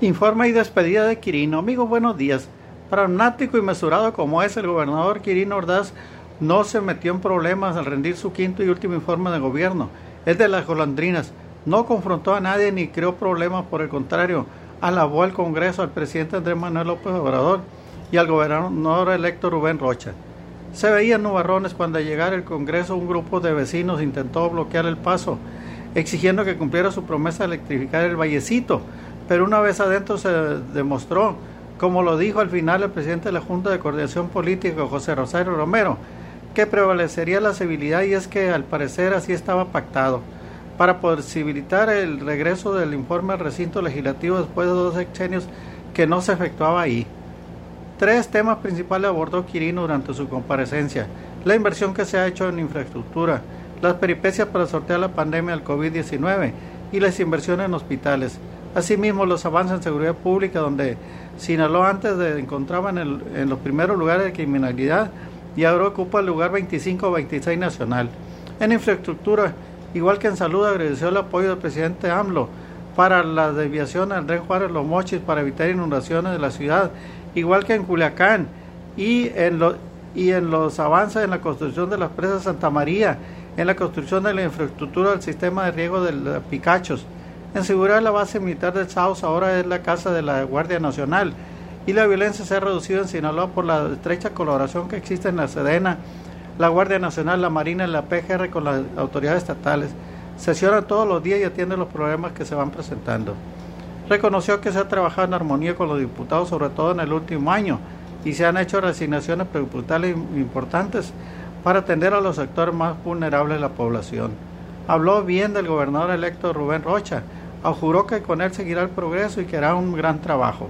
Informe y despedida de Quirino. Amigos, buenos días. Pragmático y mesurado como es el gobernador Quirino Ordaz, no se metió en problemas al rendir su quinto y último informe de gobierno. Es de las golondrinas. No confrontó a nadie ni creó problemas, por el contrario, alabó al Congreso, al presidente Andrés Manuel López Obrador y al gobernador electo Rubén Rocha. Se veían nubarrones cuando al llegar al Congreso un grupo de vecinos intentó bloquear el paso, exigiendo que cumpliera su promesa de electrificar el vallecito pero una vez adentro se demostró, como lo dijo al final el presidente de la Junta de Coordinación Política, José Rosario Romero, que prevalecería la civilidad y es que al parecer así estaba pactado para posibilitar el regreso del informe al recinto legislativo después de dos sexenios que no se efectuaba ahí. Tres temas principales abordó Quirino durante su comparecencia. La inversión que se ha hecho en infraestructura, las peripecias para sortear la pandemia del COVID-19 y las inversiones en hospitales. Asimismo, los avances en seguridad pública, donde Sinaloa antes de, encontraba en, en, los primeros lugares de criminalidad y ahora ocupa el lugar 25 o 26 nacional. En infraestructura, igual que en salud, agradeció el apoyo del presidente AMLO para la desviación al Ren Juárez Los Mochis para evitar inundaciones de la ciudad, igual que en Culiacán y en, los avances en la construcción de las presas Santa María, en la construcción de la infraestructura del sistema de riego de Picachos en seguridad, la base militar del Saus ahora es la casa de la Guardia Nacional y la violencia se ha reducido en Sinaloa por la estrecha colaboración que existe en la Sedena, la Guardia Nacional, la Marina y la PGR con las autoridades estatales. Sesionan todos los días y atienden los problemas que se van presentando. Reconoció que se ha trabajado en armonía con los diputados, sobre todo en el último año, y se han hecho resignaciones presupuestales importantes para atender a los sectores más vulnerables de la población. Habló bien del gobernador electo Rubén Rocha, juró que con él seguirá el progreso y que hará un gran trabajo.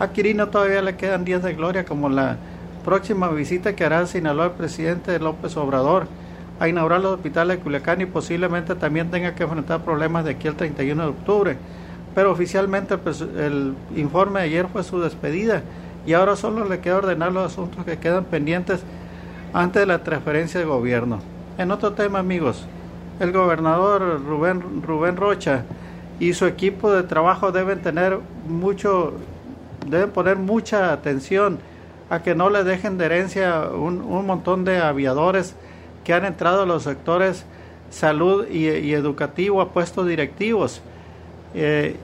A Quirino todavía le quedan días de gloria como la próxima visita que hará a Sinaloa el presidente López Obrador a inaugurar los hospitales de Culiacán y posiblemente también tenga que enfrentar problemas de aquí al 31 de octubre. Pero oficialmente el, el informe de ayer fue su despedida y ahora solo le queda ordenar los asuntos que quedan pendientes antes de la transferencia de gobierno. En otro tema, amigos, el gobernador Rubén, Rubén Rocha y su equipo de trabajo deben tener mucho, deben poner mucha atención a que no le dejen de herencia un, un montón de aviadores que han entrado a los sectores salud y, educativo a puestos directivos. Eh,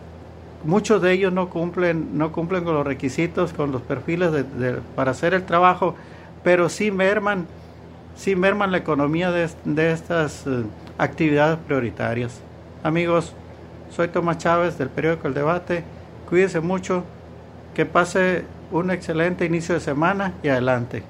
muchos de ellos no cumplen, no cumplen con los requisitos, con los perfiles de, para hacer el trabajo, pero sí merman, sí merman la economía de, de estas eh, actividades prioritarias. Amigos, soy Tomás Chávez del periódico El Debate. Cuídese mucho, que pase un excelente inicio de semana y adelante.